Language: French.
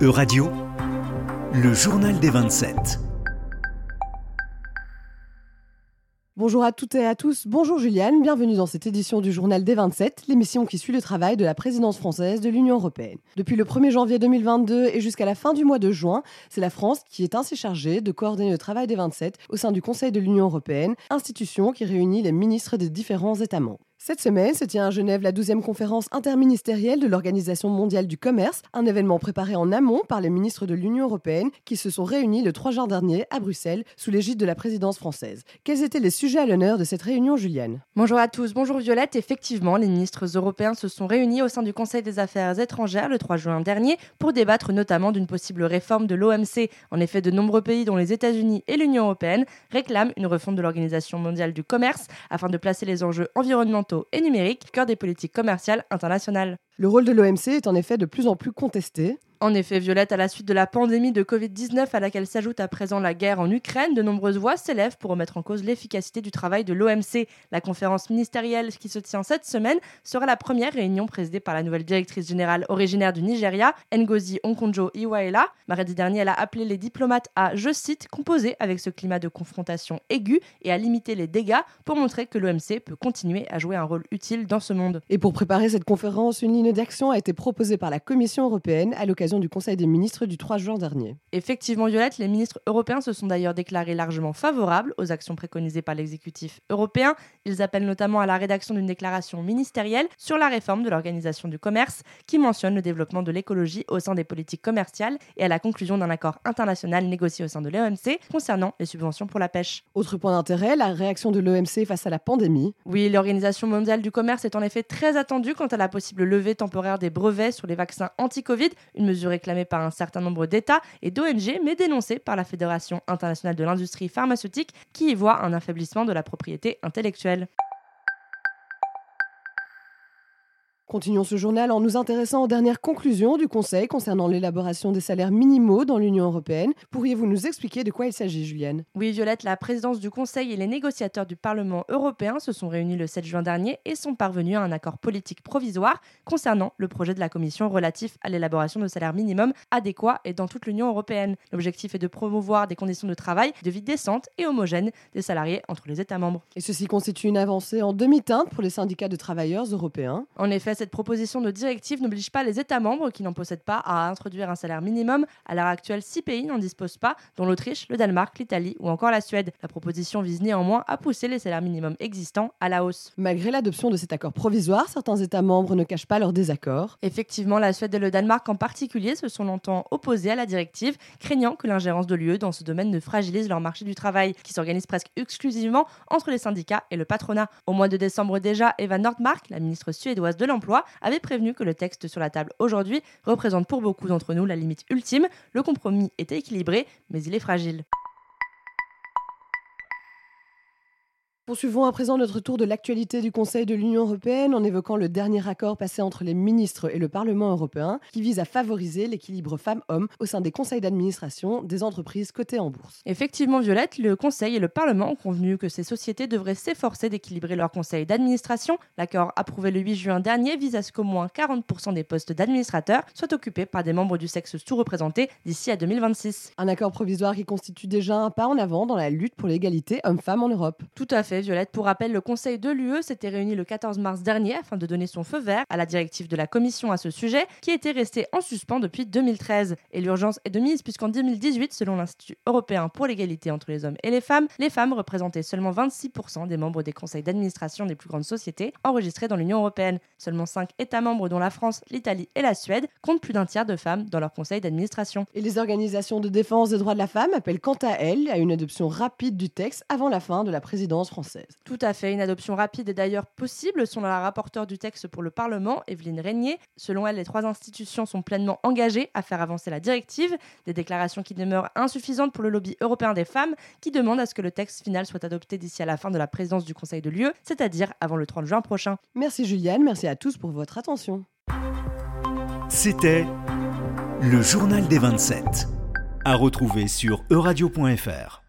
E-Radio, le journal des 27. Bonjour à toutes et à tous, bonjour Juliane, bienvenue dans cette édition du journal des 27, l'émission qui suit le travail de la présidence française de l'Union européenne. Depuis le 1er janvier 2022 et jusqu'à la fin du mois de juin, c'est la France qui est ainsi chargée de coordonner le travail des 27 au sein du Conseil de l'Union européenne, institution qui réunit les ministres des différents États membres. Cette semaine se tient à Genève la 12e conférence interministérielle de l'Organisation mondiale du commerce, un événement préparé en amont par les ministres de l'Union européenne qui se sont réunis le 3 juin dernier à Bruxelles sous l'égide de la présidence française. Quels étaient les sujets à l'honneur de cette réunion, Juliane? Bonjour à tous, bonjour Violette. Effectivement, les ministres européens se sont réunis au sein du Conseil des affaires étrangères le 3 juin dernier pour débattre notamment d'une possible réforme de l'OMC. En effet, de nombreux pays, dont les États-Unis et l'Union européenne, réclament une refonte de l'Organisation mondiale du commerce afin de placer les enjeux environnementaux et numérique, cœur des politiques commerciales internationales. Le rôle de l'OMC est en effet de plus en plus contesté. En effet, Violette, à la suite de la pandémie de Covid-19 à laquelle s'ajoute à présent la guerre en Ukraine, de nombreuses voix s'élèvent pour remettre en cause l'efficacité du travail de l'OMC. La conférence ministérielle qui se tient cette semaine sera la première réunion présidée par la nouvelle directrice générale originaire du Nigeria, Ngozi Okonjo-Iweala. Mardi dernier, elle a appelé les diplomates à, je cite, composer avec ce climat de confrontation aiguë et à limiter les dégâts pour montrer que l'OMC peut continuer à jouer un rôle utile dans ce monde. Et pour préparer cette conférence, une ligne d'action a été proposée par la Commission européenne à l'occasion du Conseil des ministres du 3 juin dernier. Effectivement, Violette, les ministres européens se sont d'ailleurs déclarés largement favorables aux actions préconisées par l'exécutif européen. Ils appellent notamment à la rédaction d'une déclaration ministérielle sur la réforme de l'organisation du commerce qui mentionne le développement de l'écologie au sein des politiques commerciales et à la conclusion d'un accord international négocié au sein de l'OMC concernant les subventions pour la pêche. Autre point d'intérêt, la réaction de l'OMC face à la pandémie. Oui, l'Organisation mondiale du commerce est en effet très attendue quant à la possible levée temporaire des brevets sur les vaccins anti-Covid, une mesure réclamée par un certain nombre d'États et d'ONG, mais dénoncée par la Fédération internationale de l'industrie pharmaceutique, qui y voit un affaiblissement de la propriété intellectuelle. Continuons ce journal en nous intéressant aux dernières conclusions du Conseil concernant l'élaboration des salaires minimaux dans l'Union européenne. Pourriez-vous nous expliquer de quoi il s'agit, Julienne Oui, Violette, la présidence du Conseil et les négociateurs du Parlement européen se sont réunis le 7 juin dernier et sont parvenus à un accord politique provisoire concernant le projet de la Commission relatif à l'élaboration de salaires minimums adéquats et dans toute l'Union européenne. L'objectif est de promouvoir des conditions de travail, de vie décentes et homogènes des salariés entre les États membres. Et ceci constitue une avancée en demi-teinte pour les syndicats de travailleurs européens. En effet, cette proposition de directive n'oblige pas les États membres qui n'en possèdent pas à introduire un salaire minimum. À l'heure actuelle, six pays n'en disposent pas, dont l'Autriche, le Danemark, l'Italie ou encore la Suède. La proposition vise néanmoins à pousser les salaires minimums existants à la hausse. Malgré l'adoption de cet accord provisoire, certains États membres ne cachent pas leur désaccord. Effectivement, la Suède et le Danemark en particulier se sont longtemps opposés à la directive, craignant que l'ingérence de l'UE dans ce domaine ne fragilise leur marché du travail, qui s'organise presque exclusivement entre les syndicats et le patronat. Au mois de décembre déjà, Eva Nordmark, la ministre suédoise de l'Emploi, avait prévenu que le texte sur la table aujourd'hui représente pour beaucoup d'entre nous la limite ultime. Le compromis est équilibré, mais il est fragile. Poursuivons à présent notre tour de l'actualité du Conseil de l'Union européenne en évoquant le dernier accord passé entre les ministres et le Parlement européen qui vise à favoriser l'équilibre femmes-hommes au sein des conseils d'administration des entreprises cotées en bourse. Effectivement, Violette, le Conseil et le Parlement ont convenu que ces sociétés devraient s'efforcer d'équilibrer leur conseil d'administration. L'accord approuvé le 8 juin dernier vise à ce qu'au moins 40% des postes d'administrateurs soient occupés par des membres du sexe sous-représenté d'ici à 2026. Un accord provisoire qui constitue déjà un pas en avant dans la lutte pour l'égalité hommes-femmes en Europe. Tout à fait. Violette. Pour rappel, le Conseil de l'UE s'était réuni le 14 mars dernier afin de donner son feu vert à la directive de la Commission à ce sujet, qui était restée en suspens depuis 2013. Et l'urgence est de mise puisqu'en 2018, selon l'Institut européen pour l'égalité entre les hommes et les femmes, les femmes représentaient seulement 26% des membres des conseils d'administration des plus grandes sociétés enregistrées dans l'Union européenne. Seulement 5 États membres, dont la France, l'Italie et la Suède, comptent plus d'un tiers de femmes dans leur conseil d'administration. Et les organisations de défense des droits de la femme appellent quant à elles à une adoption rapide du texte avant la fin de la présidence française. Tout à fait. Une adoption rapide est d'ailleurs possible, selon la rapporteure du texte pour le Parlement, Evelyne Régnier. Selon elle, les trois institutions sont pleinement engagées à faire avancer la directive. Des déclarations qui demeurent insuffisantes pour le lobby européen des femmes, qui demande à ce que le texte final soit adopté d'ici à la fin de la présidence du Conseil de l'UE, c'est-à-dire avant le 30 juin prochain. Merci Juliane, merci à tous pour votre attention. C'était le journal des 27. À retrouver sur euradio.fr.